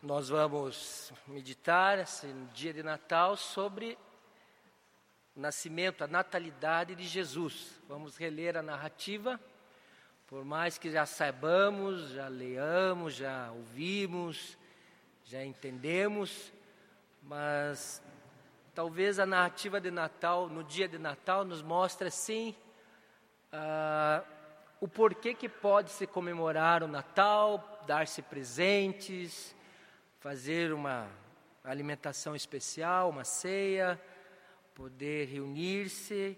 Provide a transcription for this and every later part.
Nós vamos meditar esse dia de Natal sobre o nascimento, a natalidade de Jesus. Vamos reler a narrativa, por mais que já saibamos, já leamos, já ouvimos, já entendemos, mas talvez a narrativa de Natal, no dia de Natal, nos mostre sim uh, o porquê que pode se comemorar o Natal, dar-se presentes fazer uma alimentação especial, uma ceia, poder reunir-se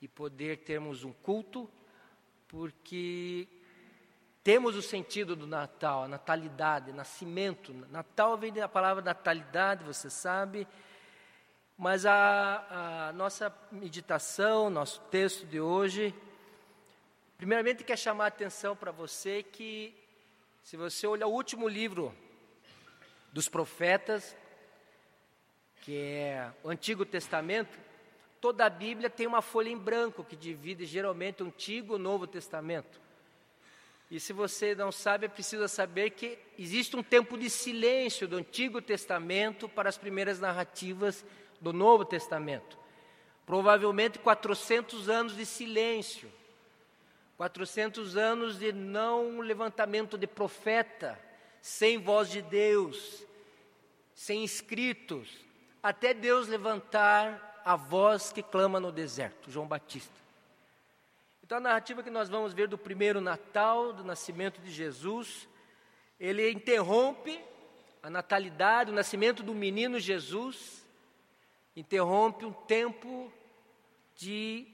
e poder termos um culto, porque temos o sentido do Natal, a natalidade, nascimento. Natal vem da palavra natalidade, você sabe, mas a, a nossa meditação, nosso texto de hoje, primeiramente quer chamar a atenção para você que, se você olhar o último livro dos profetas, que é o Antigo Testamento, toda a Bíblia tem uma folha em branco que divide geralmente o Antigo e o Novo Testamento. E se você não sabe, é preciso saber que existe um tempo de silêncio do Antigo Testamento para as primeiras narrativas do Novo Testamento. Provavelmente 400 anos de silêncio, 400 anos de não levantamento de profeta, sem voz de Deus, sem escritos, até Deus levantar a voz que clama no deserto, João Batista. Então a narrativa que nós vamos ver do primeiro Natal, do nascimento de Jesus, ele interrompe a natalidade, o nascimento do menino Jesus, interrompe um tempo de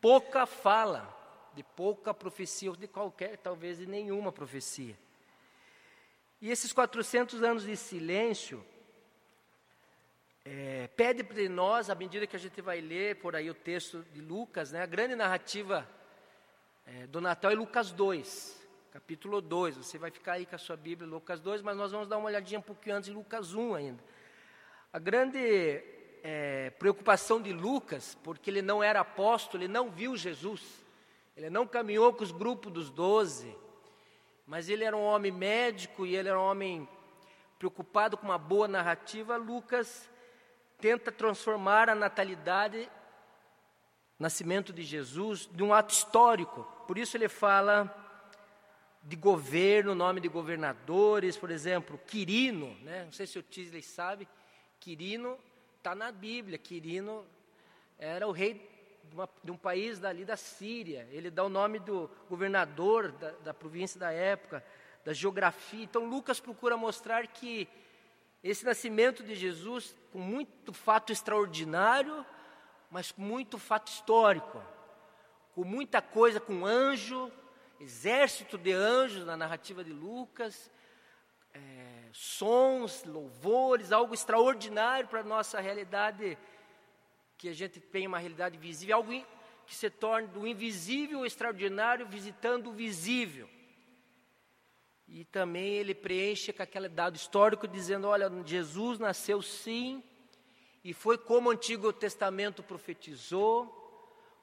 pouca fala, de pouca profecia, ou de qualquer, talvez de nenhuma profecia. E esses 400 anos de silêncio é, pede para nós, à medida que a gente vai ler por aí o texto de Lucas, né, a grande narrativa é, do Natal é Lucas 2, capítulo 2. Você vai ficar aí com a sua Bíblia, Lucas 2, mas nós vamos dar uma olhadinha um pouquinho antes de Lucas 1 ainda. A grande é, preocupação de Lucas, porque ele não era apóstolo, ele não viu Jesus, ele não caminhou com os grupos dos doze, mas ele era um homem médico e ele era um homem preocupado com uma boa narrativa. Lucas tenta transformar a natalidade, nascimento de Jesus, de um ato histórico. Por isso ele fala de governo, nome de governadores, por exemplo, Quirino, né? não sei se o Tisley sabe, Quirino está na Bíblia. Quirino era o rei de, uma, de, um país dali da Síria. Ele dá o nome do governador da, da província da época, da geografia. Então Lucas procura mostrar que esse nascimento de Jesus, com muito fato extraordinário, mas com muito fato histórico, com muita coisa, com anjo, exército de anjos na narrativa de Lucas, é, sons, louvores, algo extraordinário para a nossa realidade, que a gente tem uma realidade visível, algo que se torna do invisível ao extraordinário, visitando o visível. E também ele preenche com aquele dado histórico, dizendo: olha, Jesus nasceu sim, e foi como o Antigo Testamento profetizou,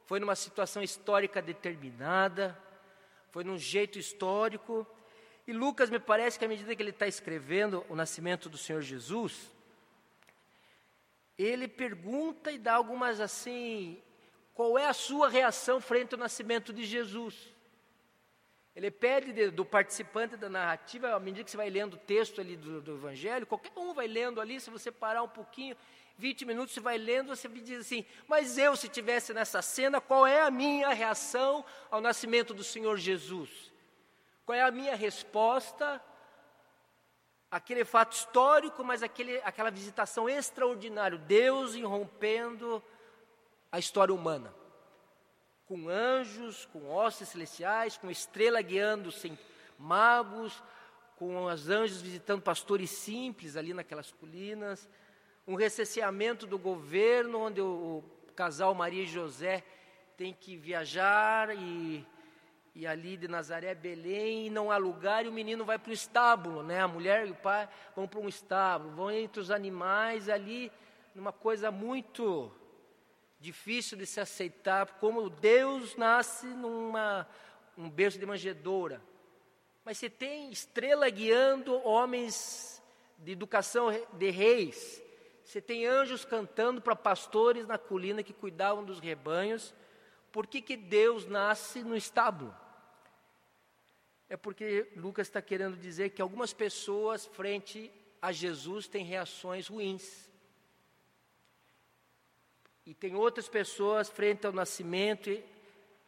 foi numa situação histórica determinada, foi num jeito histórico. E Lucas, me parece que à medida que ele está escrevendo o nascimento do Senhor Jesus, ele pergunta e dá algumas assim: qual é a sua reação frente ao nascimento de Jesus? Ele pede de, do participante da narrativa, à medida que você vai lendo o texto ali do, do, Evangelho, qualquer um vai lendo ali, se você parar um pouquinho, 20 minutos, você vai lendo, você diz assim: Mas eu, se tivesse nessa cena, qual é a minha reação ao nascimento do Senhor Jesus? Qual é a minha resposta aquele fato histórico, mas aquele, aquela visitação extraordinária, Deus irrompendo a história humana com anjos, com hostes celestiais, com estrela guiando sem magos, com os anjos visitando pastores simples ali naquelas colinas, um recenseamento do governo, onde o, o casal Maria e José tem que viajar e, e ali de Nazaré, Belém, e não há lugar, e o menino vai para o estábulo, né? A mulher e o pai vão para um estábulo, vão entre os animais ali, numa coisa muito difícil de se aceitar, como Deus nasce numa um berço de manjedoura. Mas você tem estrela guiando homens de educação de reis, você tem anjos cantando para pastores na colina que cuidavam dos rebanhos. Por que, que Deus nasce no estábulo? É porque Lucas está querendo dizer que algumas pessoas, frente a Jesus, têm reações ruins. E tem outras pessoas, frente ao nascimento,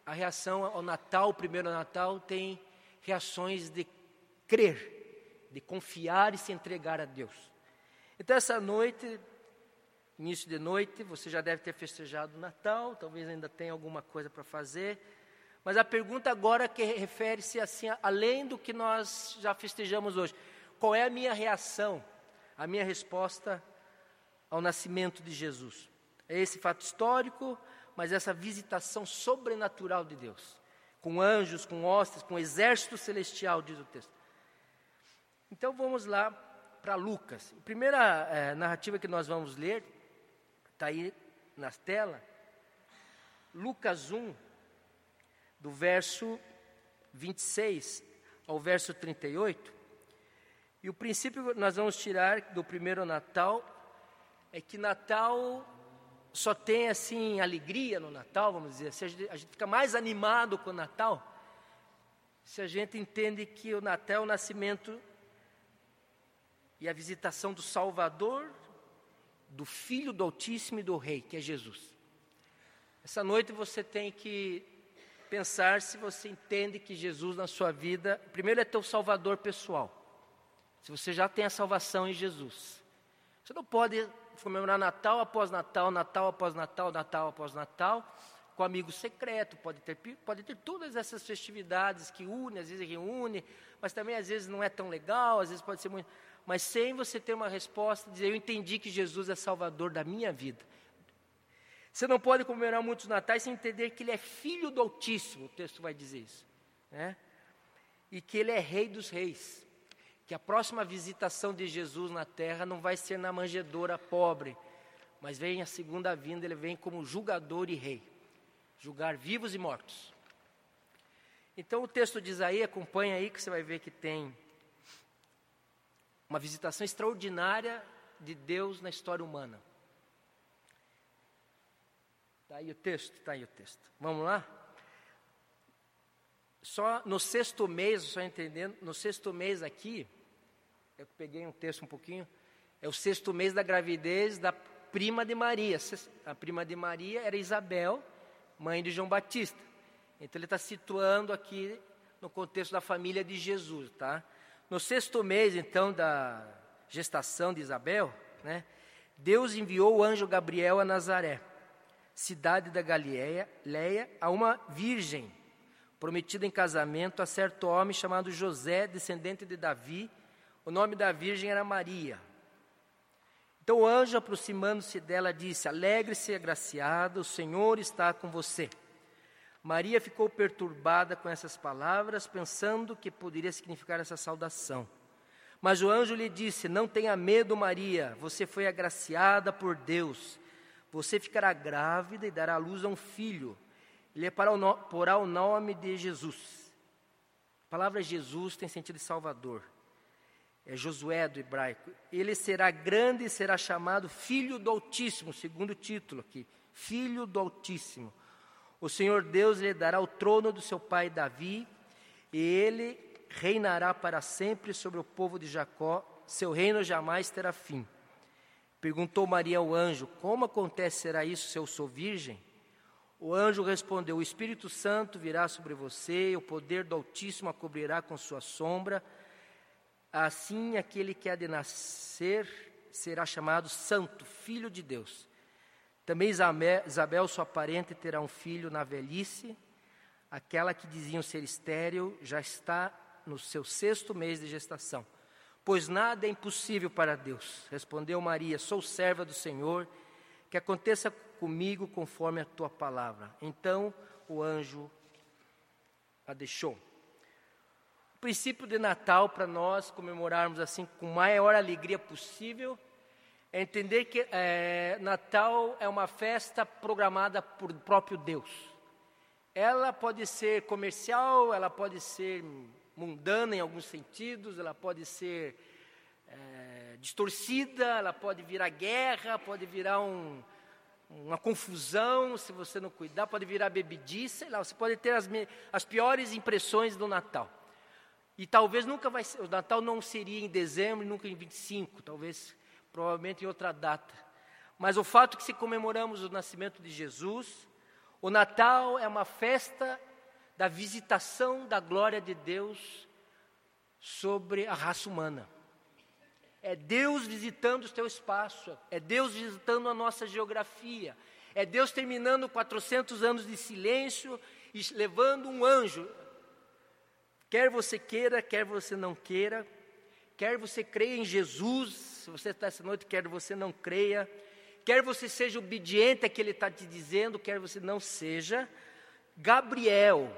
a reação ao Natal, o primeiro Natal, tem reações de crer, de confiar e se entregar a Deus. Então, essa noite, início de noite, você já deve ter festejado o Natal, talvez ainda tenha alguma coisa para fazer. Mas a pergunta agora que refere-se assim, além do que nós já festejamos hoje. Qual é a minha reação, a minha resposta ao nascimento de Jesus? É esse fato histórico, mas essa visitação sobrenatural de Deus, com anjos, com hostes, com exército celestial, diz o texto. Então vamos lá para Lucas. A primeira é, narrativa que nós vamos ler Está aí na tela. Lucas 1, do verso 26 ao verso 38. E o princípio que nós vamos tirar do primeiro Natal é que Natal só tem assim alegria no Natal, vamos dizer. Se a gente, a gente fica mais animado com o Natal, se a gente entende que o Natal é o nascimento e a visitação do Salvador do Filho do Altíssimo e do Rei, que é Jesus. Essa noite você tem que pensar se você entende que Jesus na sua vida, primeiro é teu salvador pessoal. Se você já tem a salvação em Jesus. Você não pode comemorar Natal após Natal, Natal após Natal, Natal após Natal, com amigo secreto, pode ter, pode ter todas essas festividades que unem, às vezes reúne, mas também às vezes não é tão legal, às vezes pode ser muito mas sem você ter uma resposta, dizer, eu entendi que Jesus é Salvador da minha vida. Você não pode comemorar muitos natais sem entender que Ele é Filho do Altíssimo, o texto vai dizer isso. Né? E que Ele é Rei dos Reis. Que a próxima visitação de Jesus na terra não vai ser na manjedoura pobre, mas vem a segunda vinda, Ele vem como julgador e Rei julgar vivos e mortos. Então o texto de Isaías, acompanha aí que você vai ver que tem uma visitação extraordinária de Deus na história humana. Está aí o texto, está aí o texto. Vamos lá? Só no sexto mês, só entendendo, no sexto mês aqui, eu peguei um texto um pouquinho, é o sexto mês da gravidez da prima de Maria. A prima de Maria era Isabel, mãe de João Batista. Então ele está situando aqui no contexto da família de Jesus, tá? No sexto mês, então, da gestação de Isabel, né, Deus enviou o anjo Gabriel a Nazaré, cidade da Galileia, Leia, a uma virgem, prometida em casamento a certo homem chamado José, descendente de Davi. O nome da virgem era Maria. Então o anjo, aproximando-se dela, disse: Alegre-se, agraciada, o Senhor está com você. Maria ficou perturbada com essas palavras, pensando que poderia significar essa saudação. Mas o anjo lhe disse: Não tenha medo, Maria, você foi agraciada por Deus. Você ficará grávida e dará à luz a um filho. Ele é porá o nome de Jesus. A palavra Jesus tem sentido de Salvador. É Josué do hebraico. Ele será grande e será chamado Filho do Altíssimo, segundo título aqui. Filho do Altíssimo. O Senhor Deus lhe dará o trono do seu pai Davi, e ele reinará para sempre sobre o povo de Jacó, seu reino jamais terá fim. Perguntou Maria ao anjo: Como acontecerá isso se eu sou virgem? O anjo respondeu: O Espírito Santo virá sobre você, e o poder do Altíssimo a cobrirá com sua sombra. Assim, aquele que há de nascer será chamado Santo, Filho de Deus. Também Isabel, sua parente, terá um filho na velhice. Aquela que diziam ser estéril já está no seu sexto mês de gestação. Pois nada é impossível para Deus. Respondeu Maria: Sou serva do Senhor, que aconteça comigo conforme a tua palavra. Então o anjo a deixou. Princípio de Natal, para nós comemorarmos assim com maior alegria possível, é entender que é, Natal é uma festa programada por próprio Deus. Ela pode ser comercial, ela pode ser mundana em alguns sentidos, ela pode ser é, distorcida, ela pode virar guerra, pode virar um, uma confusão se você não cuidar, pode virar bebedice, sei lá, você pode ter as, as piores impressões do Natal. E talvez nunca vai ser, o Natal não seria em dezembro, nunca em 25, talvez, provavelmente em outra data. Mas o fato que se comemoramos o nascimento de Jesus, o Natal é uma festa da visitação da glória de Deus sobre a raça humana. É Deus visitando o teu espaço, é Deus visitando a nossa geografia, é Deus terminando 400 anos de silêncio e levando um anjo. Quer você queira, quer você não queira, quer você creia em Jesus, se você está essa noite, quer você não creia, quer você seja obediente a que Ele está te dizendo, quer você não seja, Gabriel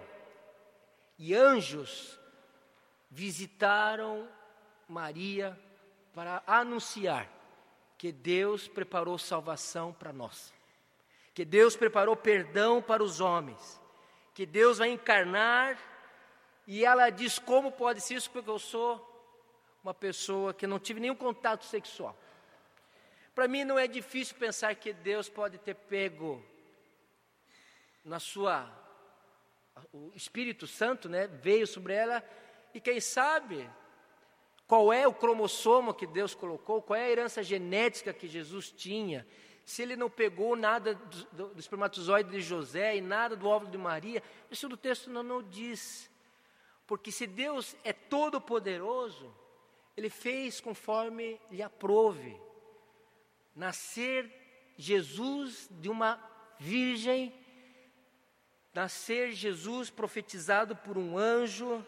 e anjos visitaram Maria para anunciar que Deus preparou salvação para nós, que Deus preparou perdão para os homens, que Deus vai encarnar, e ela diz: como pode ser isso? Porque eu sou uma pessoa que não tive nenhum contato sexual. Para mim não é difícil pensar que Deus pode ter pego na sua o Espírito Santo, né, veio sobre ela e quem sabe qual é o cromossomo que Deus colocou? Qual é a herança genética que Jesus tinha? Se ele não pegou nada do, do, do espermatozoide de José e nada do óvulo de Maria, isso do texto não, não diz. Porque se Deus é todo poderoso, ele fez conforme lhe aprove. Nascer Jesus de uma virgem, nascer Jesus profetizado por um anjo,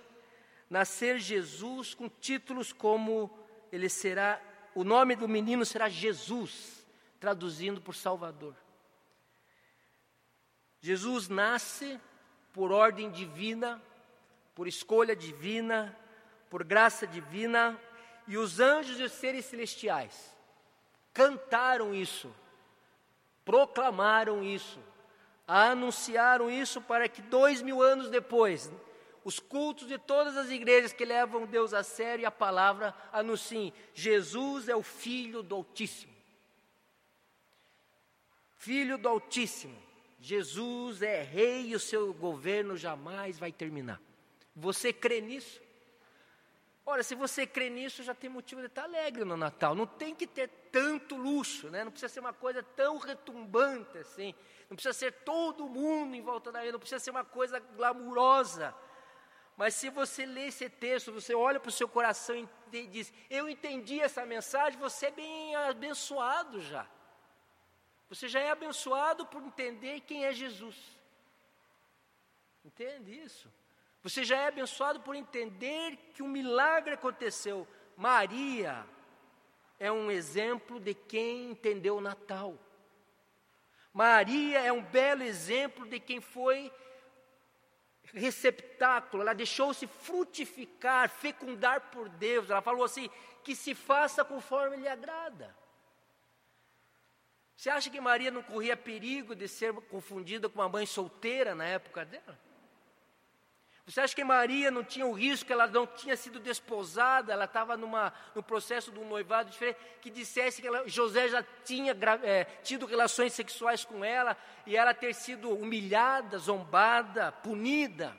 nascer Jesus com títulos como ele será, o nome do menino será Jesus, traduzindo por Salvador. Jesus nasce por ordem divina, por escolha divina, por graça divina, e os anjos e os seres celestiais cantaram isso, proclamaram isso, anunciaram isso para que dois mil anos depois, os cultos de todas as igrejas que levam Deus a sério e a palavra anunciem: Jesus é o Filho do Altíssimo. Filho do Altíssimo. Jesus é rei e o seu governo jamais vai terminar. Você crê nisso? Ora, se você crê nisso, já tem motivo de estar alegre no Natal. Não tem que ter tanto luxo, né? Não precisa ser uma coisa tão retumbante assim. Não precisa ser todo mundo em volta da não precisa ser uma coisa glamurosa. Mas se você lê esse texto, você olha para o seu coração e diz: Eu entendi essa mensagem, você é bem abençoado já. Você já é abençoado por entender quem é Jesus. Entende isso? Você já é abençoado por entender que um milagre aconteceu. Maria é um exemplo de quem entendeu o Natal. Maria é um belo exemplo de quem foi receptáculo, ela deixou-se frutificar, fecundar por Deus. Ela falou assim: que se faça conforme lhe agrada. Você acha que Maria não corria perigo de ser confundida com uma mãe solteira na época dela? Você acha que Maria não tinha o risco, ela não tinha sido desposada, ela estava no processo de um noivado diferente, que dissesse que ela, José já tinha é, tido relações sexuais com ela e ela ter sido humilhada, zombada, punida?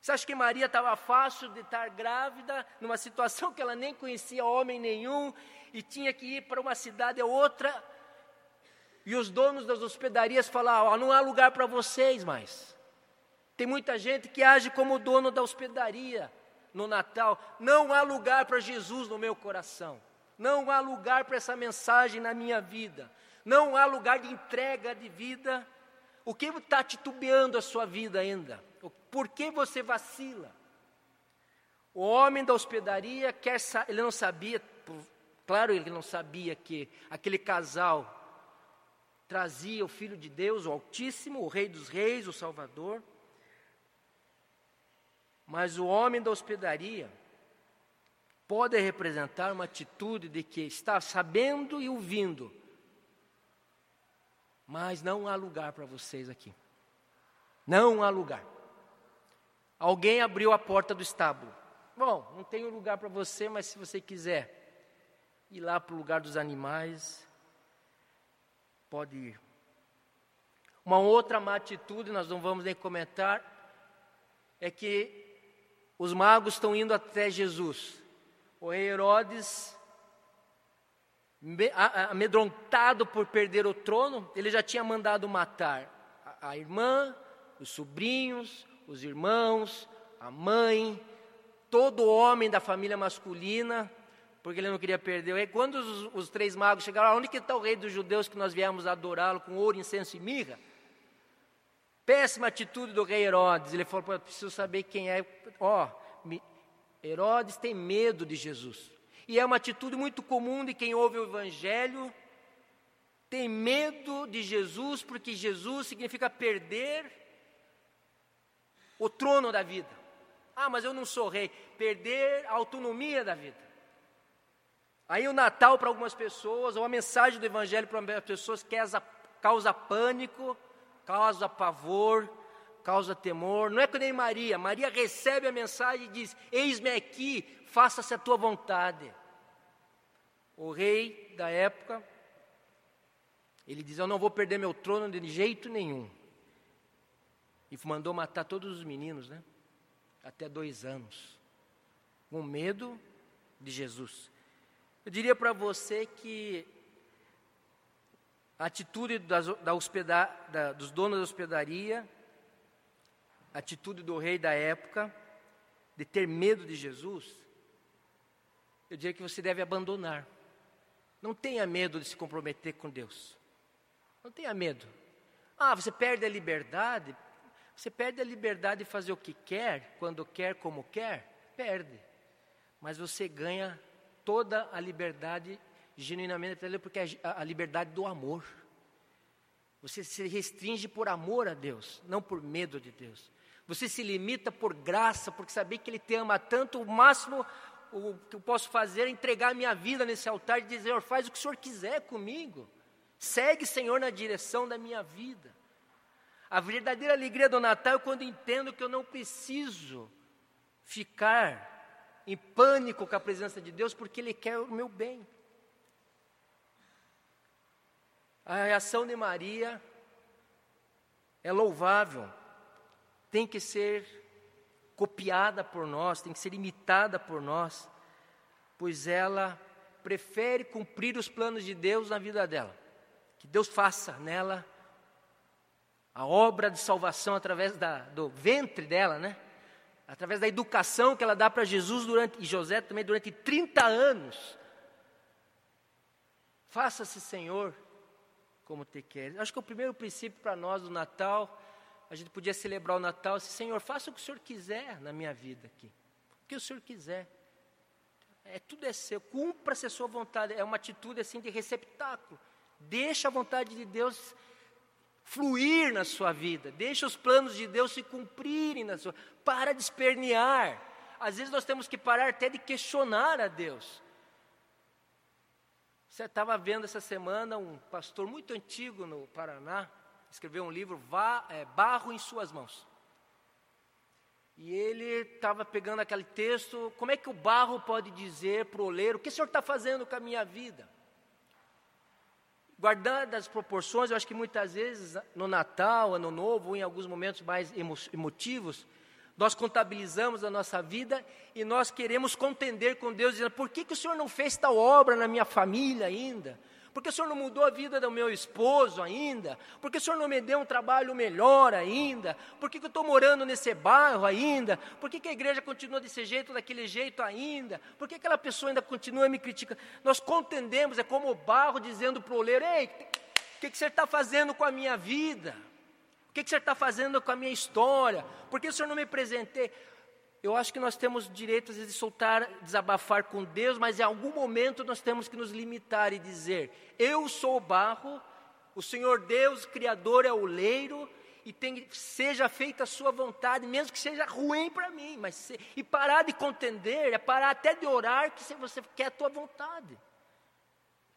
Você acha que Maria estava fácil de estar grávida, numa situação que ela nem conhecia homem nenhum e tinha que ir para uma cidade ou outra? E os donos das hospedarias falavam: oh, não há lugar para vocês mais. Tem muita gente que age como dono da hospedaria no Natal. Não há lugar para Jesus no meu coração. Não há lugar para essa mensagem na minha vida. Não há lugar de entrega de vida. O que está titubeando a sua vida ainda? Por que você vacila? O homem da hospedaria quer, ele não sabia, claro, ele não sabia que aquele casal trazia o Filho de Deus, o Altíssimo, o Rei dos Reis, o Salvador. Mas o homem da hospedaria pode representar uma atitude de que está sabendo e ouvindo, mas não há lugar para vocês aqui. Não há lugar. Alguém abriu a porta do estábulo. Bom, não tenho lugar para você, mas se você quiser ir lá para o lugar dos animais, pode ir. Uma outra má atitude, nós não vamos nem comentar, é que os magos estão indo até Jesus. O rei Herodes, amedrontado por perder o trono, ele já tinha mandado matar a irmã, os sobrinhos, os irmãos, a mãe, todo homem da família masculina, porque ele não queria perder. E quando os, os três magos chegaram, onde que está o rei dos judeus que nós viemos adorá-lo com ouro, incenso e mirra? Péssima atitude do rei Herodes. Ele falou: preciso saber quem é. Ó, oh, Herodes tem medo de Jesus. E é uma atitude muito comum de quem ouve o Evangelho. Tem medo de Jesus, porque Jesus significa perder o trono da vida. Ah, mas eu não sou rei. Perder a autonomia da vida. Aí o Natal para algumas pessoas, ou a mensagem do Evangelho para algumas pessoas causa pânico, causa pavor, causa temor. Não é que nem Maria. Maria recebe a mensagem e diz: Eis-me aqui, faça-se a tua vontade. O rei da época, ele diz: Eu não vou perder meu trono de jeito nenhum. E mandou matar todos os meninos, né? Até dois anos. Com medo de Jesus. Eu diria para você que a atitude das, da hospeda, da, dos donos da hospedaria, a atitude do rei da época, de ter medo de Jesus, eu diria que você deve abandonar. Não tenha medo de se comprometer com Deus. Não tenha medo. Ah, você perde a liberdade? Você perde a liberdade de fazer o que quer, quando quer, como quer? Perde. Mas você ganha toda a liberdade genuinamente porque é a liberdade do amor. Você se restringe por amor a Deus, não por medo de Deus. Você se limita por graça, porque saber que Ele te ama tanto, o máximo o que eu posso fazer é entregar a minha vida nesse altar e dizer, Senhor, faz o que o Senhor quiser comigo. Segue, Senhor, na direção da minha vida. A verdadeira alegria do Natal é quando entendo que eu não preciso ficar em pânico com a presença de Deus, porque Ele quer o meu bem. A reação de Maria é louvável, tem que ser copiada por nós, tem que ser imitada por nós, pois ela prefere cumprir os planos de Deus na vida dela. Que Deus faça nela a obra de salvação através da, do ventre dela, né? Através da educação que ela dá para Jesus durante, e José também durante 30 anos. Faça-se, Senhor, como te queres. Acho que o primeiro princípio para nós do Natal, a gente podia celebrar o Natal assim, Senhor, faça o que o Senhor quiser na minha vida aqui. O que o Senhor quiser. É, tudo é seu, cumpra-se a sua vontade. É uma atitude assim de receptáculo. Deixa a vontade de Deus fluir na sua vida. Deixa os planos de Deus se cumprirem na sua. Para de espernear. Às vezes nós temos que parar até de questionar a Deus. Você estava vendo essa semana um pastor muito antigo no Paraná, escreveu um livro, é, Barro em Suas Mãos. E ele estava pegando aquele texto, como é que o barro pode dizer para o oleiro, o que o senhor está fazendo com a minha vida? Guardando as proporções, eu acho que muitas vezes no Natal, Ano Novo, ou em alguns momentos mais emotivos, nós contabilizamos a nossa vida e nós queremos contender com Deus, dizendo: por que, que o Senhor não fez tal obra na minha família ainda? Por que o Senhor não mudou a vida do meu esposo ainda? Por que o Senhor não me deu um trabalho melhor ainda? Por que, que eu estou morando nesse bairro ainda? Por que, que a igreja continua desse jeito, daquele jeito ainda? Por que aquela pessoa ainda continua me criticando? Nós contendemos, é como o barro dizendo para o oleiro: Ei, o que, que você está fazendo com a minha vida? O que, que você está fazendo com a minha história? Por que o Senhor não me presentei? Eu acho que nós temos direito, às vezes, de soltar, desabafar com Deus, mas em algum momento nós temos que nos limitar e dizer: Eu sou o barro, o Senhor Deus, Criador, é o leiro, e tem, seja feita a sua vontade, mesmo que seja ruim para mim, mas se, e parar de contender, é parar até de orar que você quer a tua vontade.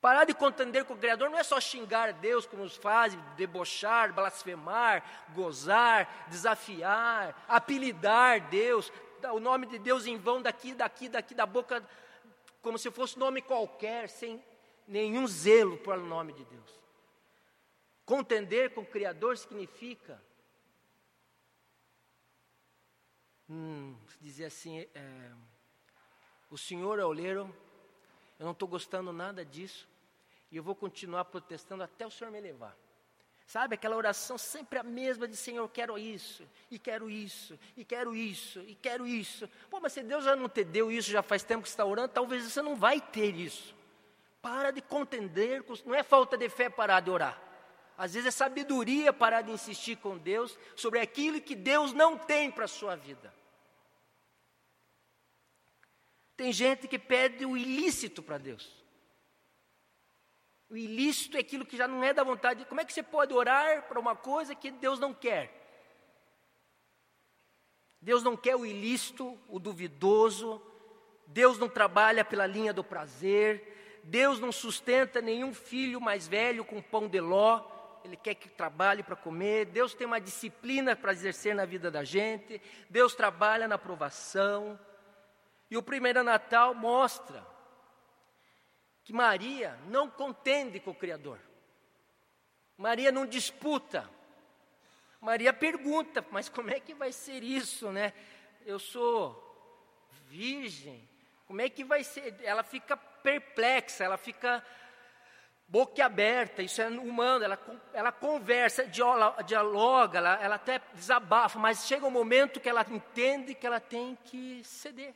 Parar de contender com o Criador não é só xingar Deus, como nos faz, debochar, blasfemar, gozar, desafiar, apelidar Deus. o nome de Deus em vão daqui, daqui, daqui, da boca, como se fosse nome qualquer, sem nenhum zelo pelo nome de Deus. Contender com o Criador significa hum, dizer assim: é, o Senhor é oleiro, eu não estou gostando nada disso, e eu vou continuar protestando até o Senhor me levar. Sabe, aquela oração sempre a mesma de Senhor, quero isso, e quero isso, e quero isso, e quero isso. Pô, mas se Deus já não te deu isso, já faz tempo que está orando, talvez você não vai ter isso. Para de contender, não é falta de fé parar de orar. Às vezes é sabedoria parar de insistir com Deus sobre aquilo que Deus não tem para a sua vida. Tem gente que pede o ilícito para Deus. O ilícito é aquilo que já não é da vontade. Como é que você pode orar para uma coisa que Deus não quer? Deus não quer o ilícito, o duvidoso. Deus não trabalha pela linha do prazer. Deus não sustenta nenhum filho mais velho com pão de ló. Ele quer que trabalhe para comer. Deus tem uma disciplina para exercer na vida da gente. Deus trabalha na aprovação. E o primeiro Natal mostra que Maria não contende com o Criador. Maria não disputa. Maria pergunta, mas como é que vai ser isso, né? Eu sou virgem, como é que vai ser? Ela fica perplexa, ela fica boquiaberta, isso é humano, ela, ela conversa, dialoga, ela, ela até desabafa, mas chega um momento que ela entende que ela tem que ceder.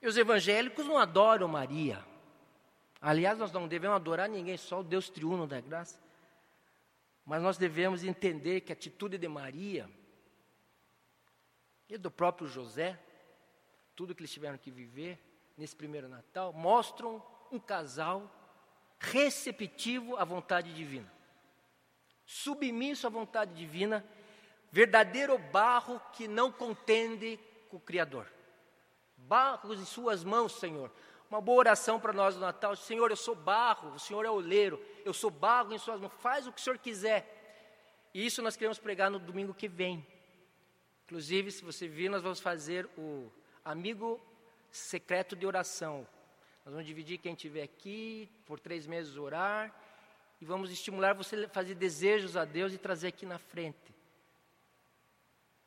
E os evangélicos não adoram Maria. Aliás, nós não devemos adorar ninguém, só o Deus triuno da graça. Mas nós devemos entender que a atitude de Maria e do próprio José, tudo que eles tiveram que viver nesse primeiro Natal, mostram um casal receptivo à vontade divina, submisso à vontade divina, verdadeiro barro que não contende com o Criador barros em Suas mãos, Senhor. Uma boa oração para nós no Natal: Senhor, eu sou barro, o Senhor é oleiro, eu sou barro em Suas mãos, faz o que o Senhor quiser. E isso nós queremos pregar no domingo que vem. Inclusive, se você vir, nós vamos fazer o amigo secreto de oração. Nós vamos dividir quem estiver aqui, por três meses orar, e vamos estimular você a fazer desejos a Deus e trazer aqui na frente.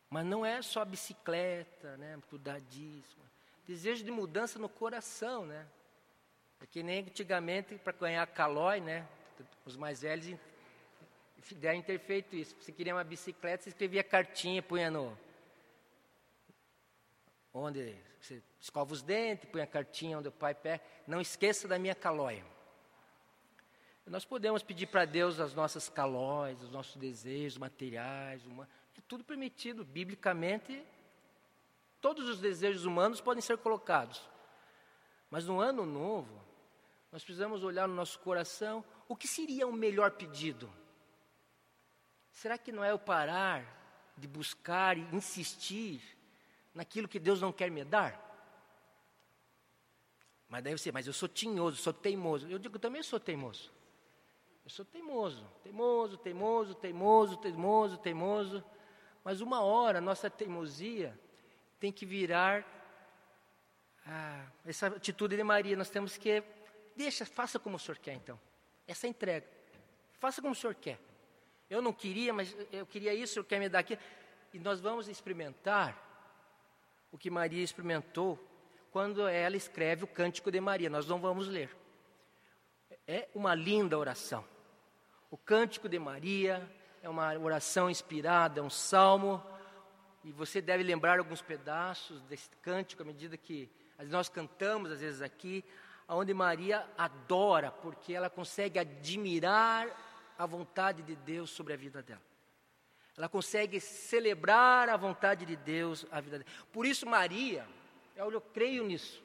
Mas não é só bicicleta, né, cuidar disso desejo de mudança no coração, né? É que nem antigamente, para ganhar calói, né? Os mais velhos devem ter feito isso. Se queria uma bicicleta, você escrevia cartinha, punha no. Onde você escova os dentes, punha a cartinha onde o pai pega. Não esqueça da minha calóia. Nós podemos pedir para Deus as nossas calóis, os nossos desejos materiais, uma, é tudo permitido, biblicamente Todos os desejos humanos podem ser colocados. Mas no ano novo, nós precisamos olhar no nosso coração o que seria o melhor pedido. Será que não é eu parar de buscar e insistir naquilo que Deus não quer me dar? Mas deve ser, mas eu sou tinhoso, sou teimoso. Eu digo, também sou teimoso. Eu sou teimoso, teimoso, teimoso, teimoso, teimoso, teimoso. Mas uma hora, nossa teimosia tem que virar ah, essa atitude de Maria. Nós temos que, deixa, faça como o Senhor quer então. Essa entrega. Faça como o Senhor quer. Eu não queria, mas eu queria isso, o Senhor quer me dar aquilo. E nós vamos experimentar o que Maria experimentou quando ela escreve o Cântico de Maria. Nós não vamos ler. É uma linda oração. O Cântico de Maria é uma oração inspirada, é um salmo e você deve lembrar alguns pedaços desse cântico à medida que nós cantamos às vezes aqui, onde Maria adora, porque ela consegue admirar a vontade de Deus sobre a vida dela. Ela consegue celebrar a vontade de Deus a vida dela. Por isso Maria, eu, creio nisso.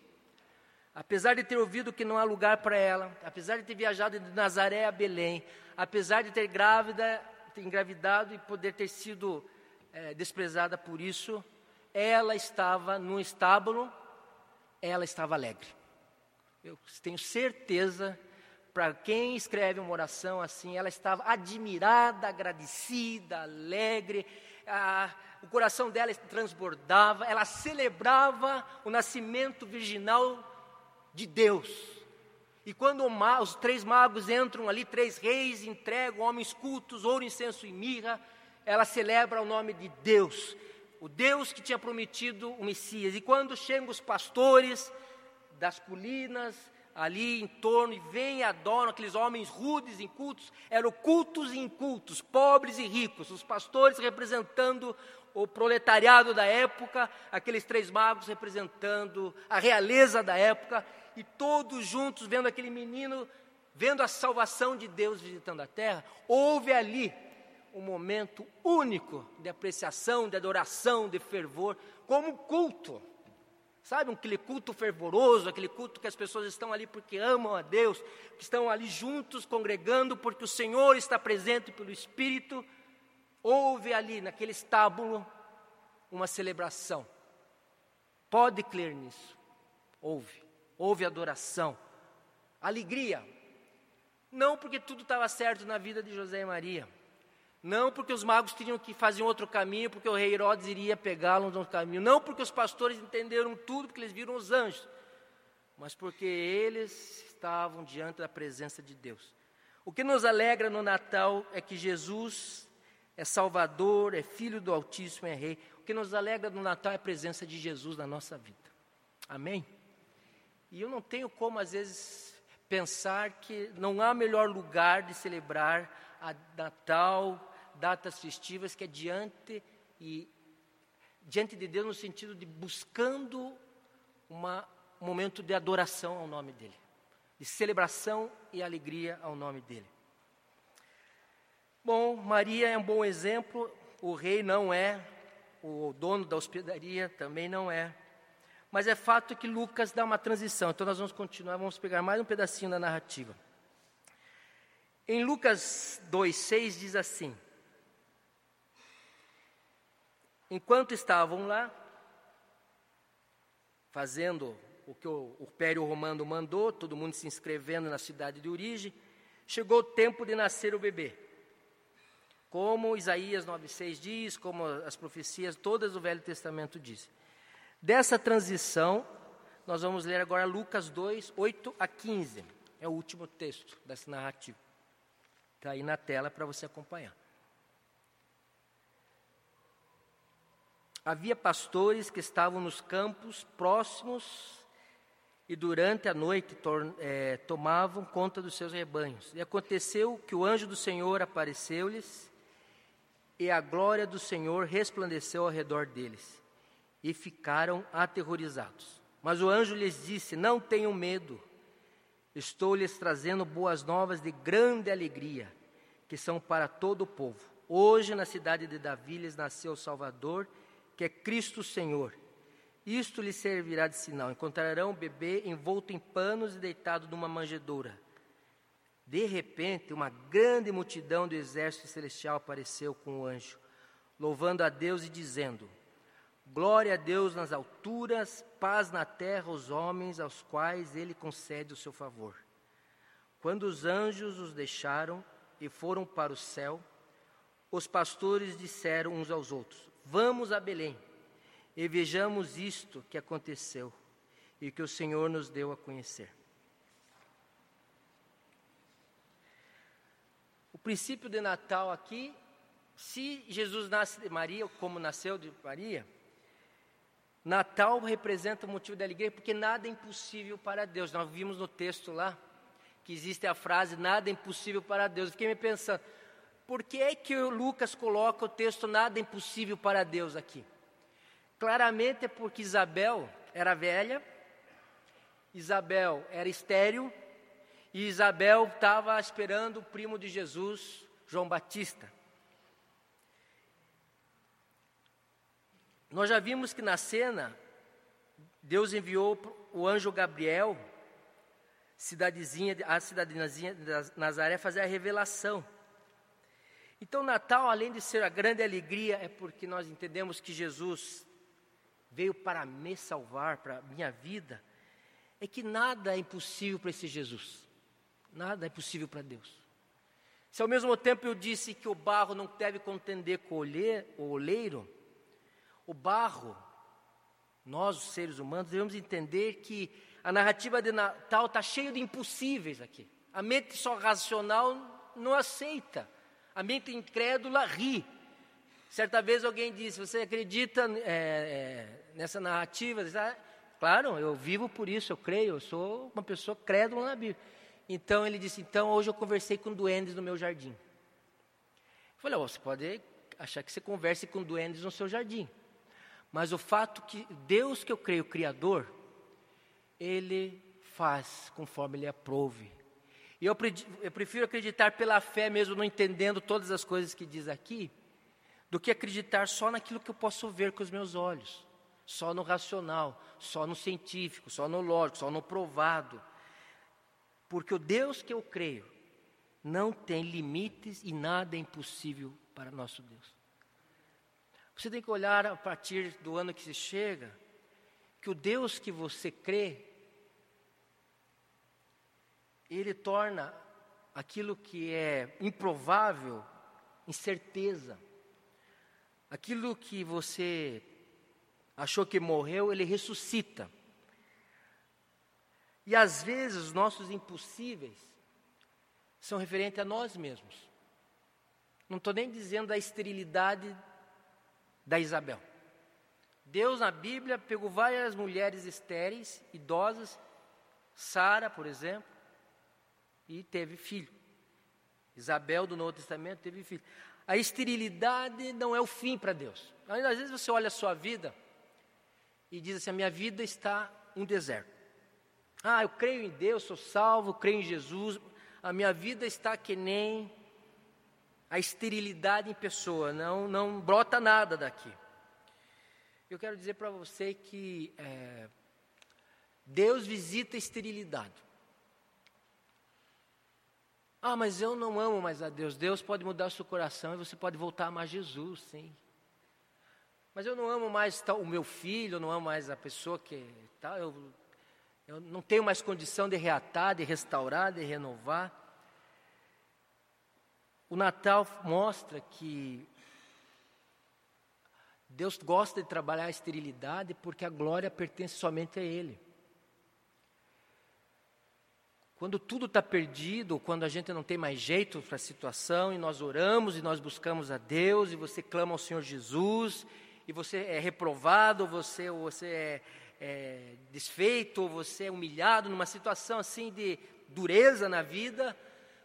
Apesar de ter ouvido que não há lugar para ela, apesar de ter viajado de Nazaré a Belém, apesar de ter grávida, ter engravidado e poder ter sido é, desprezada por isso, ela estava no estábulo, ela estava alegre. Eu tenho certeza, para quem escreve uma oração assim, ela estava admirada, agradecida, alegre, a, o coração dela transbordava, ela celebrava o nascimento virginal de Deus. E quando os três magos entram ali, três reis entregam homens cultos, ouro, incenso e mirra, ela celebra o nome de Deus, o Deus que tinha prometido o Messias. E quando chegam os pastores das colinas, ali em torno e vêm e adoram aqueles homens rudes, incultos, eram cultos e incultos, pobres e ricos, os pastores representando o proletariado da época, aqueles três magos representando a realeza da época, e todos juntos vendo aquele menino, vendo a salvação de Deus visitando a terra, houve ali um momento único de apreciação, de adoração, de fervor, como culto. Sabe, aquele culto fervoroso, aquele culto que as pessoas estão ali porque amam a Deus, que estão ali juntos congregando porque o Senhor está presente pelo Espírito. Houve ali, naquele estábulo, uma celebração. Pode crer nisso. Houve. Houve adoração. Alegria. Não porque tudo estava certo na vida de José e Maria não porque os magos tinham que fazer outro caminho, porque o rei Herodes iria pegá-los no caminho. Não porque os pastores entenderam tudo, porque eles viram os anjos. Mas porque eles estavam diante da presença de Deus. O que nos alegra no Natal é que Jesus é Salvador, é Filho do Altíssimo, é Rei. O que nos alegra no Natal é a presença de Jesus na nossa vida. Amém? E eu não tenho como, às vezes, pensar que não há melhor lugar de celebrar a Natal, datas festivas, que é diante e diante de Deus no sentido de buscando uma, um momento de adoração ao nome dele, de celebração e alegria ao nome dele. Bom, Maria é um bom exemplo, o rei não é, o dono da hospedaria também não é. Mas é fato que Lucas dá uma transição, então nós vamos continuar, vamos pegar mais um pedacinho da narrativa. Em Lucas 2,6 diz assim: Enquanto estavam lá, fazendo o que o, o Pério Romano mandou, todo mundo se inscrevendo na cidade de origem, chegou o tempo de nascer o bebê. Como Isaías 9,6 diz, como as profecias todas do Velho Testamento dizem. Dessa transição, nós vamos ler agora Lucas 2, 8 a 15. É o último texto dessa narrativa. Está aí na tela para você acompanhar. Havia pastores que estavam nos campos próximos e durante a noite é, tomavam conta dos seus rebanhos. E aconteceu que o anjo do Senhor apareceu-lhes e a glória do Senhor resplandeceu ao redor deles e ficaram aterrorizados. Mas o anjo lhes disse: Não tenham medo, Estou lhes trazendo boas novas de grande alegria, que são para todo o povo. Hoje, na cidade de Davi, lhes nasceu o Salvador, que é Cristo Senhor. Isto lhes servirá de sinal: encontrarão o bebê envolto em panos e deitado numa manjedoura. De repente, uma grande multidão do exército celestial apareceu com o anjo, louvando a Deus e dizendo: Glória a Deus nas alturas, paz na terra aos homens aos quais ele concede o seu favor. Quando os anjos os deixaram e foram para o céu, os pastores disseram uns aos outros: Vamos a Belém e vejamos isto que aconteceu e que o Senhor nos deu a conhecer. O princípio de Natal aqui, se Jesus nasce de Maria, como nasceu de Maria, Natal representa um motivo de alegria porque nada é impossível para Deus. Nós vimos no texto lá que existe a frase nada é impossível para Deus. Eu fiquei me pensando, por que é que o Lucas coloca o texto nada é impossível para Deus aqui? Claramente é porque Isabel era velha, Isabel era estéril e Isabel estava esperando o primo de Jesus, João Batista. Nós já vimos que na cena, Deus enviou o anjo Gabriel, cidadezinha, a cidadezinha de Nazaré, fazer a revelação. Então, Natal, além de ser a grande alegria, é porque nós entendemos que Jesus veio para me salvar, para a minha vida. É que nada é impossível para esse Jesus. Nada é impossível para Deus. Se ao mesmo tempo eu disse que o barro não deve contender com o oleiro, o barro, nós, os seres humanos, devemos entender que a narrativa de Natal está cheia de impossíveis aqui. A mente só racional não aceita. A mente incrédula ri. Certa vez alguém disse: Você acredita é, é, nessa narrativa? Disse, ah, claro, eu vivo por isso, eu creio, eu sou uma pessoa crédula na Bíblia. Então ele disse: Então hoje eu conversei com duendes no meu jardim. Eu falei: oh, Você pode achar que você converse com duendes no seu jardim. Mas o fato que Deus que eu creio, Criador, Ele faz conforme Ele aprove. E eu, eu prefiro acreditar pela fé mesmo, não entendendo todas as coisas que diz aqui, do que acreditar só naquilo que eu posso ver com os meus olhos, só no racional, só no científico, só no lógico, só no provado. Porque o Deus que eu creio não tem limites e nada é impossível para nosso Deus. Você tem que olhar a partir do ano que se chega, que o Deus que você crê, ele torna aquilo que é improvável incerteza. Aquilo que você achou que morreu, ele ressuscita. E às vezes os nossos impossíveis são referentes a nós mesmos. Não estou nem dizendo da esterilidade da Isabel. Deus na Bíblia pegou várias mulheres estéreis, idosas, Sara, por exemplo, e teve filho. Isabel do Novo Testamento teve filho. A esterilidade não é o fim para Deus. Às vezes você olha a sua vida e diz assim: a minha vida está um deserto. Ah, eu creio em Deus, sou salvo, creio em Jesus. A minha vida está que nem a esterilidade em pessoa, não, não brota nada daqui. Eu quero dizer para você que é, Deus visita a esterilidade. Ah, mas eu não amo mais a Deus. Deus pode mudar o seu coração e você pode voltar a amar Jesus, sim. Mas eu não amo mais o meu filho, eu não amo mais a pessoa que tal, eu eu não tenho mais condição de reatar, de restaurar, de renovar. O Natal mostra que Deus gosta de trabalhar a esterilidade porque a glória pertence somente a Ele. Quando tudo está perdido, quando a gente não tem mais jeito para a situação, e nós oramos e nós buscamos a Deus, e você clama ao Senhor Jesus, e você é reprovado, você, você é, é, desfeito, ou você é humilhado numa situação assim de dureza na vida,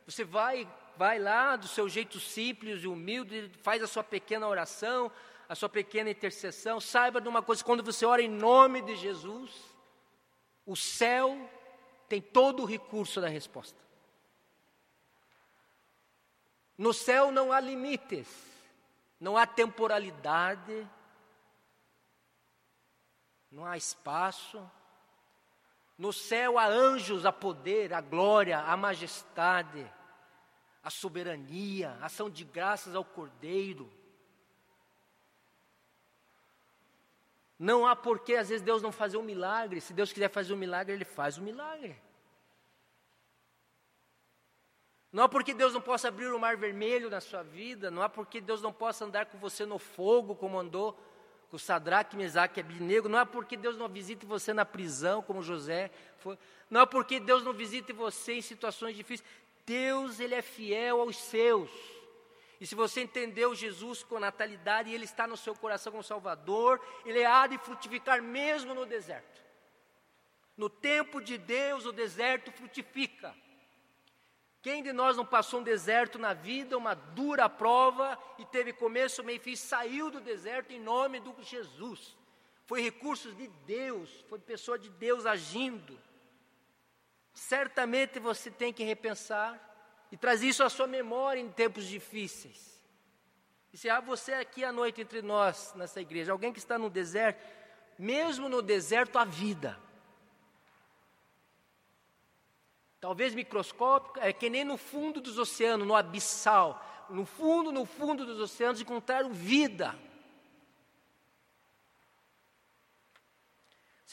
você vai, vai lá do seu jeito simples e humilde, faz a sua pequena oração, a sua pequena intercessão. Saiba de uma coisa: quando você ora em nome de Jesus, o céu tem todo o recurso da resposta. No céu não há limites, não há temporalidade, não há espaço. No céu há anjos, há poder, há glória, há majestade, há soberania, ação de graças ao Cordeiro. Não há porquê, às vezes, Deus não fazer um milagre. Se Deus quiser fazer um milagre, Ele faz o um milagre. Não há porque Deus não possa abrir o mar vermelho na sua vida. Não há porque Deus não possa andar com você no fogo, como andou com Sadraque, Mesaque e Abinego, não é porque Deus não visite você na prisão, como José foi, não é porque Deus não visite você em situações difíceis. Deus, Ele é fiel aos seus. E se você entendeu Jesus com natalidade Ele está no seu coração como Salvador, Ele há de frutificar mesmo no deserto. No tempo de Deus, o deserto frutifica. Quem de nós não passou um deserto na vida, uma dura prova, e teve começo, meio e fim, saiu do deserto em nome do Jesus? Foi recursos de Deus, foi pessoa de Deus agindo. Certamente você tem que repensar e trazer isso à sua memória em tempos difíceis. E se há você aqui à noite entre nós, nessa igreja, alguém que está no deserto, mesmo no deserto há vida. talvez microscópica, é que nem no fundo dos oceanos, no abissal, no fundo, no fundo dos oceanos encontraram vida.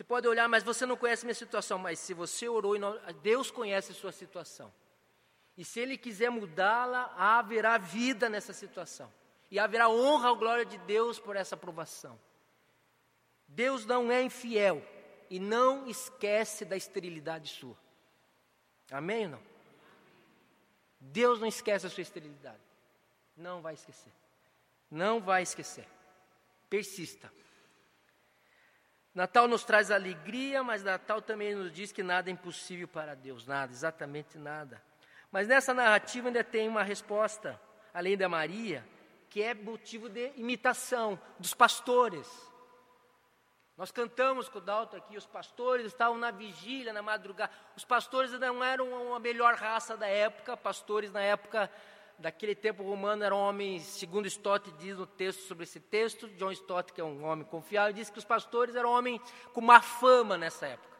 Você pode olhar, mas você não conhece minha situação, mas se você orou, Deus conhece a sua situação. E se ele quiser mudá-la, haverá vida nessa situação. E haverá honra ao glória de Deus por essa aprovação. Deus não é infiel e não esquece da esterilidade sua. Amém ou não? Deus não esquece a sua esterilidade. Não vai esquecer. Não vai esquecer. Persista. Natal nos traz alegria, mas Natal também nos diz que nada é impossível para Deus, nada, exatamente nada. Mas nessa narrativa ainda tem uma resposta, além da Maria, que é motivo de imitação dos pastores. Nós cantamos com o Dalton aqui, os pastores estavam na vigília, na madrugada. Os pastores não eram a melhor raça da época, pastores na época daquele tempo romano eram homens, segundo Stott diz no texto sobre esse texto, John Stott, que é um homem confiável, diz que os pastores eram homens com má fama nessa época.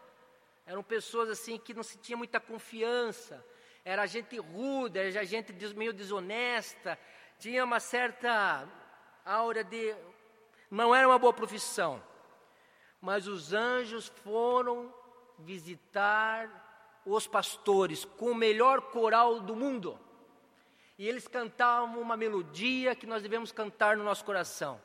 Eram pessoas assim que não se tinha muita confiança, era gente rude, era gente meio desonesta, tinha uma certa aura de. não era uma boa profissão. Mas os anjos foram visitar os pastores com o melhor coral do mundo e eles cantavam uma melodia que nós devemos cantar no nosso coração.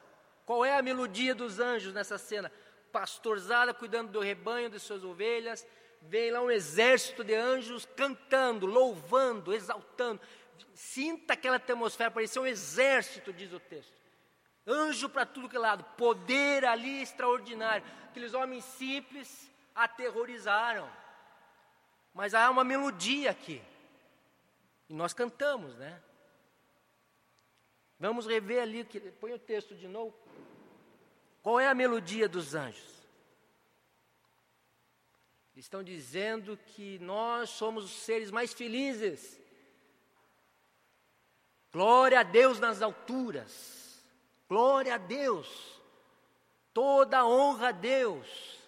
Qual é a melodia dos anjos nessa cena? Pastorzada cuidando do rebanho de suas ovelhas, vem lá um exército de anjos cantando, louvando, exaltando. Sinta aquela atmosfera, parecia um exército, diz o texto. Anjo para tudo que é lado, poder ali extraordinário. Aqueles homens simples aterrorizaram. Mas há uma melodia aqui. E nós cantamos, né? Vamos rever ali, põe o texto de novo. Qual é a melodia dos anjos? Estão dizendo que nós somos os seres mais felizes. Glória a Deus nas alturas. Glória a Deus. Toda honra a Deus.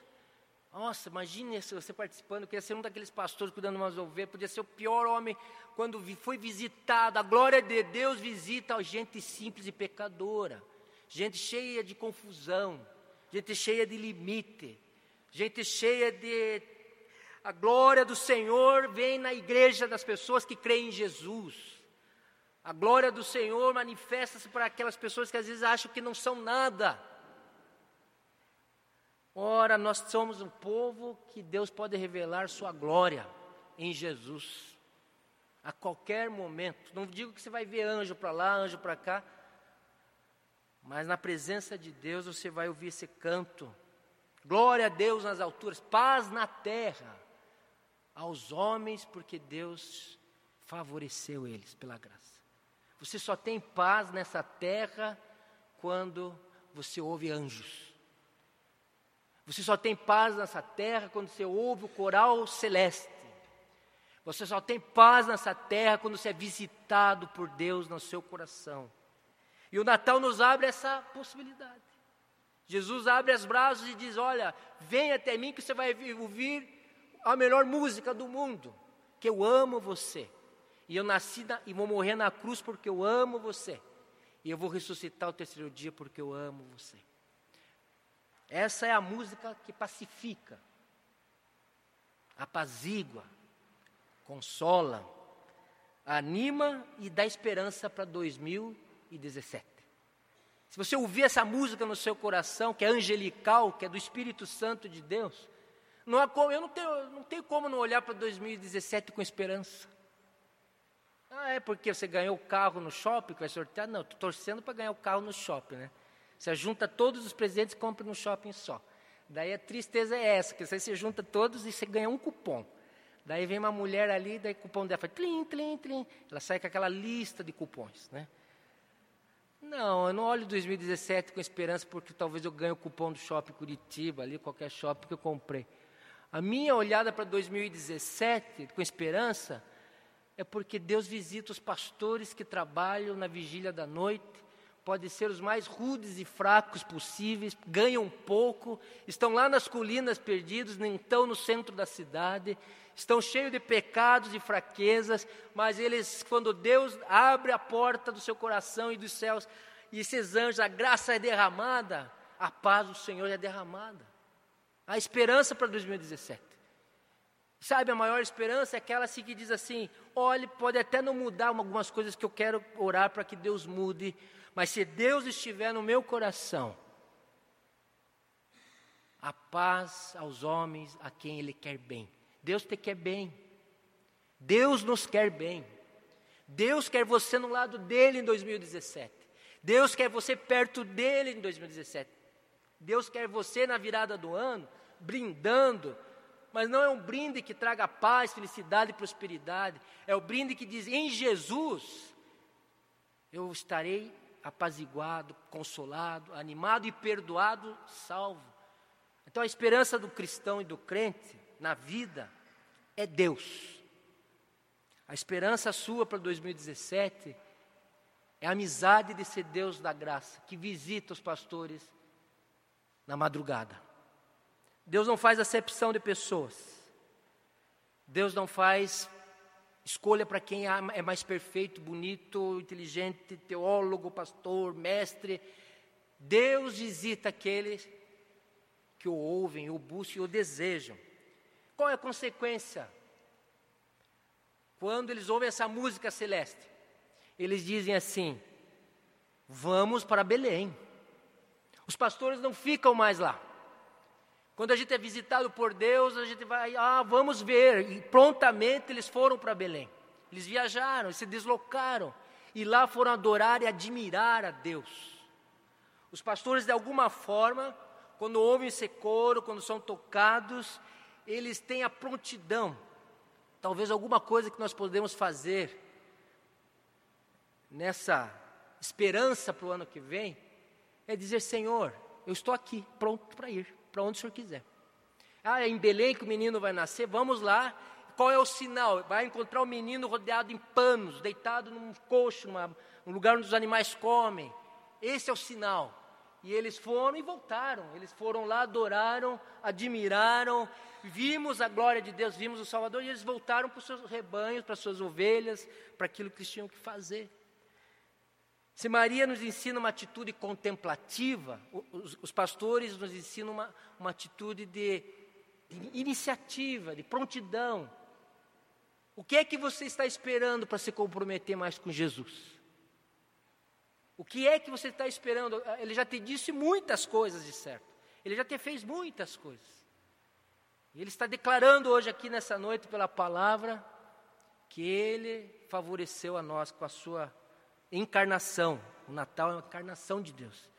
Nossa, imagine você participando, queria ser um daqueles pastores cuidando de umas ovelhas, podia ser o pior homem quando foi visitado. A glória de Deus visita a gente simples e pecadora, gente cheia de confusão, gente cheia de limite, gente cheia de. A glória do Senhor vem na igreja das pessoas que creem em Jesus. A glória do Senhor manifesta-se para aquelas pessoas que às vezes acham que não são nada. Ora, nós somos um povo que Deus pode revelar Sua glória em Jesus. A qualquer momento. Não digo que você vai ver anjo para lá, anjo para cá. Mas na presença de Deus você vai ouvir esse canto. Glória a Deus nas alturas, paz na terra aos homens, porque Deus favoreceu eles pela graça. Você só tem paz nessa terra quando você ouve anjos. Você só tem paz nessa terra quando você ouve o coral celeste. Você só tem paz nessa terra quando você é visitado por Deus no seu coração. E o Natal nos abre essa possibilidade. Jesus abre os braços e diz: Olha, vem até mim que você vai ouvir a melhor música do mundo, que eu amo você. E eu nasci na, e vou morrer na cruz porque eu amo você. E eu vou ressuscitar o terceiro dia porque eu amo você. Essa é a música que pacifica, apazigua, consola, anima e dá esperança para 2017. Se você ouvir essa música no seu coração, que é angelical, que é do Espírito Santo de Deus, não há como, eu não tenho, não tenho como não olhar para 2017 com esperança. Ah, é porque você ganhou o carro no shopping que vai sortear? Não, estou torcendo para ganhar o carro no shopping, né? Você junta todos os presentes e compra no shopping só. Daí a tristeza é essa, que você junta todos e você ganha um cupom. Daí vem uma mulher ali, daí o cupom dela faz tlim, tlim, tlim. Ela sai com aquela lista de cupons, né? Não, eu não olho 2017 com esperança porque talvez eu ganhe o cupom do shopping Curitiba, ali, qualquer shopping que eu comprei. A minha olhada para 2017 com esperança é porque Deus visita os pastores que trabalham na vigília da noite, podem ser os mais rudes e fracos possíveis, ganham pouco, estão lá nas colinas perdidos, nem estão no centro da cidade, estão cheios de pecados e fraquezas, mas eles, quando Deus abre a porta do seu coração e dos céus, e esses anjos, a graça é derramada, a paz do Senhor é derramada. Há esperança para 2017. Sabe, a maior esperança é aquela assim que diz assim: olhe, pode até não mudar algumas coisas que eu quero orar para que Deus mude, mas se Deus estiver no meu coração, a paz aos homens a quem Ele quer bem. Deus te quer bem. Deus nos quer bem. Deus quer você no lado dele em 2017. Deus quer você perto dele em 2017. Deus quer você na virada do ano, brindando, mas não é um brinde que traga paz, felicidade e prosperidade. É o brinde que diz: em Jesus eu estarei apaziguado, consolado, animado e perdoado, salvo. Então a esperança do cristão e do crente na vida é Deus. A esperança sua para 2017 é a amizade de ser Deus da graça, que visita os pastores na madrugada. Deus não faz acepção de pessoas. Deus não faz escolha para quem é mais perfeito, bonito, inteligente, teólogo, pastor, mestre. Deus visita aqueles que o ouvem, o buscam e o desejam. Qual é a consequência? Quando eles ouvem essa música celeste, eles dizem assim: Vamos para Belém. Os pastores não ficam mais lá. Quando a gente é visitado por Deus, a gente vai, ah, vamos ver. E prontamente eles foram para Belém. Eles viajaram, se deslocaram. E lá foram adorar e admirar a Deus. Os pastores, de alguma forma, quando ouvem esse coro, quando são tocados, eles têm a prontidão. Talvez alguma coisa que nós podemos fazer nessa esperança para o ano que vem é dizer: Senhor, eu estou aqui, pronto para ir para onde o senhor quiser. Ah, é em Belém que o menino vai nascer, vamos lá. Qual é o sinal? Vai encontrar o um menino rodeado em panos, deitado num coxo, numa, num lugar onde os animais comem. Esse é o sinal. E eles foram e voltaram. Eles foram lá, adoraram, admiraram, vimos a glória de Deus, vimos o Salvador, e eles voltaram para os seus rebanhos, para as suas ovelhas, para aquilo que eles tinham que fazer. Se Maria nos ensina uma atitude contemplativa, os, os pastores nos ensinam uma, uma atitude de, de iniciativa, de prontidão. O que é que você está esperando para se comprometer mais com Jesus? O que é que você está esperando? Ele já te disse muitas coisas de certo. Ele já te fez muitas coisas. E ele está declarando hoje aqui nessa noite pela palavra que ele favoreceu a nós com a sua encarnação. O Natal é uma encarnação de Deus.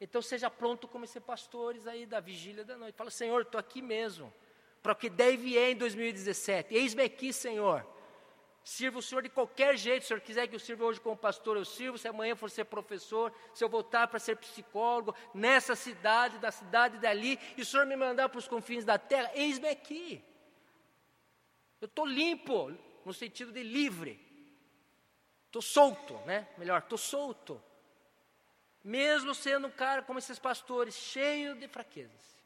Então seja pronto como ser pastores aí da vigília da noite. Fala, Senhor, estou aqui mesmo. Para o que deve é em 2017. Eis-me aqui, Senhor. Sirva o Senhor de qualquer jeito. Se o Senhor quiser que eu sirva hoje como pastor, eu sirvo. Se amanhã for ser professor, se eu voltar para ser psicólogo, nessa cidade, da cidade dali, e o Senhor me mandar para os confins da terra, eis-me aqui. Eu estou limpo, no sentido de livre. Estou solto, né? Melhor, estou solto. Mesmo sendo um cara como esses pastores, cheio de fraquezas.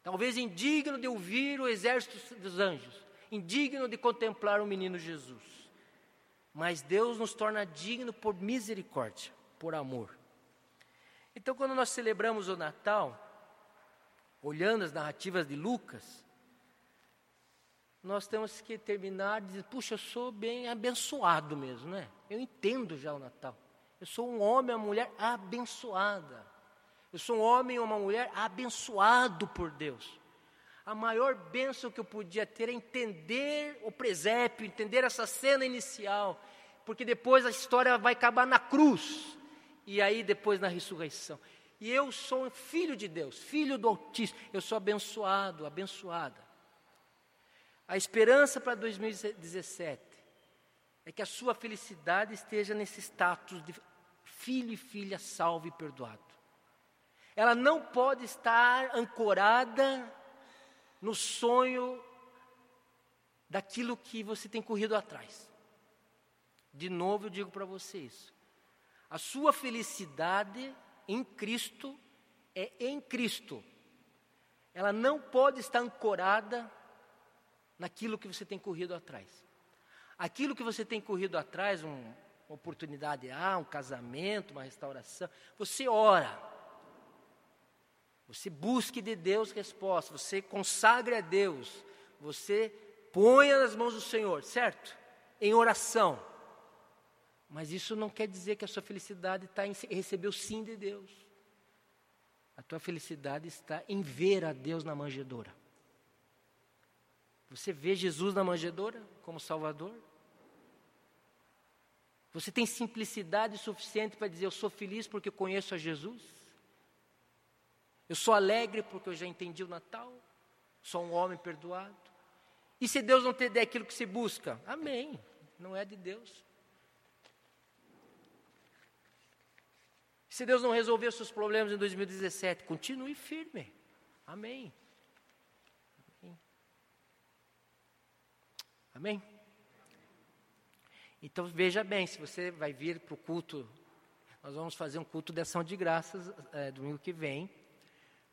Talvez indigno de ouvir o exército dos anjos, indigno de contemplar o menino Jesus. Mas Deus nos torna digno por misericórdia, por amor. Então, quando nós celebramos o Natal, olhando as narrativas de Lucas, nós temos que terminar dizendo, puxa, eu sou bem abençoado mesmo, né? Eu entendo já o Natal. Eu sou um homem, uma mulher abençoada. Eu sou um homem ou uma mulher abençoado por Deus. A maior bênção que eu podia ter é entender o presépio, entender essa cena inicial, porque depois a história vai acabar na cruz e aí depois na ressurreição. E eu sou um filho de Deus, filho do Altíssimo. Eu sou abençoado, abençoada. A esperança para 2017 é que a sua felicidade esteja nesse status de filho e filha salvo e perdoado. Ela não pode estar ancorada no sonho daquilo que você tem corrido atrás. De novo eu digo para você isso. A sua felicidade em Cristo é em Cristo. Ela não pode estar ancorada naquilo que você tem corrido atrás. Aquilo que você tem corrido atrás, um, uma oportunidade A, um casamento, uma restauração, você ora. Você busque de Deus resposta, você consagre a Deus, você ponha nas mãos do Senhor, certo? Em oração. Mas isso não quer dizer que a sua felicidade está em receber o sim de Deus. A tua felicidade está em ver a Deus na manjedoura. Você vê Jesus na manjedoura como Salvador? Você tem simplicidade suficiente para dizer: Eu sou feliz porque conheço a Jesus? Eu sou alegre porque eu já entendi o Natal? Sou um homem perdoado? E se Deus não te der aquilo que se busca? Amém. Não é de Deus. Se Deus não resolver os seus problemas em 2017, continue firme. Amém. Amém. Amém. Então veja bem, se você vai vir para o culto, nós vamos fazer um culto de ação de graças é, domingo que vem.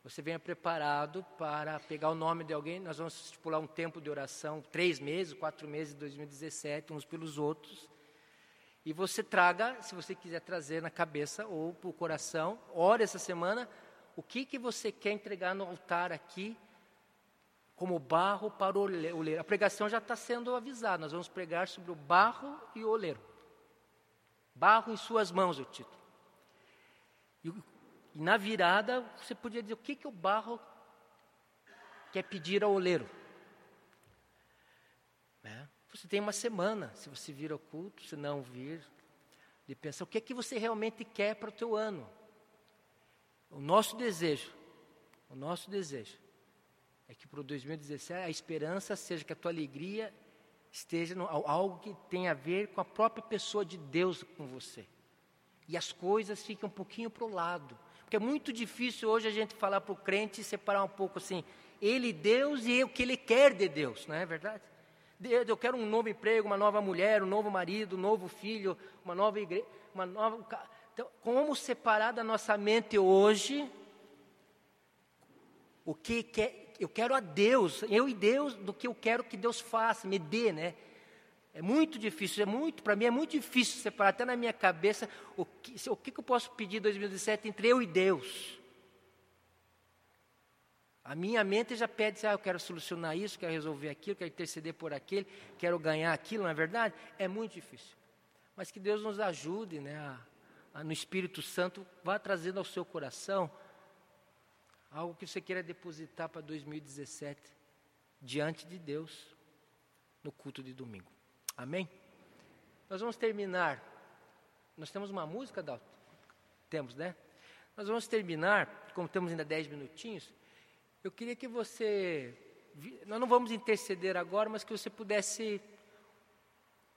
Você venha preparado para pegar o nome de alguém. Nós vamos estipular um tempo de oração, três meses, quatro meses de 2017, uns pelos outros. E você traga, se você quiser trazer na cabeça ou para o coração, ore essa semana, o que, que você quer entregar no altar aqui como barro para o oleiro. A pregação já está sendo avisada, nós vamos pregar sobre o barro e o oleiro. Barro em suas mãos, o título. E, e na virada, você podia dizer o que, que o barro quer pedir ao oleiro. Né? Você tem uma semana, se você vir ao culto, se não vir, de pensar o que é que você realmente quer para o teu ano. O nosso desejo, o nosso desejo é que para o 2017 a esperança seja que a tua alegria esteja no, algo que tenha a ver com a própria pessoa de Deus com você. E as coisas fiquem um pouquinho para o lado. Porque é muito difícil hoje a gente falar para o crente e separar um pouco assim, ele Deus e o que ele quer de Deus, não é verdade? Deus, eu quero um novo emprego, uma nova mulher, um novo marido, um novo filho, uma nova igreja, uma nova. Então, como separar da nossa mente hoje o que quer, eu quero a Deus, eu e Deus, do que eu quero que Deus faça, me dê, né? É muito difícil, é muito, para mim é muito difícil separar até na minha cabeça o que, o que eu posso pedir em 2017 entre eu e Deus. A minha mente já pede, ah, eu quero solucionar isso, quero resolver aquilo, quero interceder por aquele, quero ganhar aquilo, não é verdade? É muito difícil. Mas que Deus nos ajude, né, a, a, no Espírito Santo, vá trazendo ao seu coração algo que você queira depositar para 2017 diante de Deus no culto de domingo. Amém? Nós vamos terminar. Nós temos uma música, Dalton? Temos, né? Nós vamos terminar, como temos ainda 10 minutinhos. Eu queria que você. Nós não vamos interceder agora, mas que você pudesse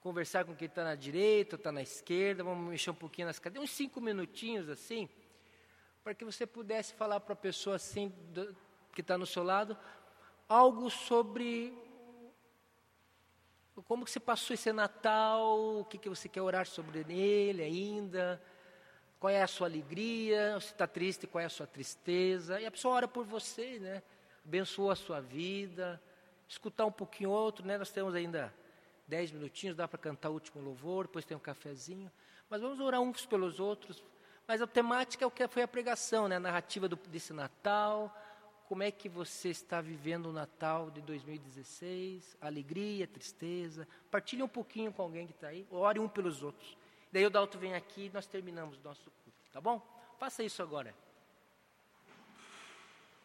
conversar com quem está na direita, está na esquerda, vamos mexer um pouquinho nas cadeiras, uns cinco minutinhos assim para que você pudesse falar para a pessoa assim, do, que está no seu lado, algo sobre como que você passou esse Natal, o que, que você quer orar sobre ele ainda, qual é a sua alegria, se está triste, qual é a sua tristeza, e a pessoa ora por você, né? Abençoa a sua vida, escutar um pouquinho outro, né? Nós temos ainda dez minutinhos, dá para cantar o último louvor, depois tem um cafezinho, mas vamos orar uns pelos outros, mas a temática é o que foi a pregação, né? a narrativa do, desse Natal. Como é que você está vivendo o Natal de 2016? Alegria, tristeza. Partilhe um pouquinho com alguém que está aí. Ore um pelos outros. Daí o Dalto vem aqui e nós terminamos o nosso culto, tá bom? Faça isso agora.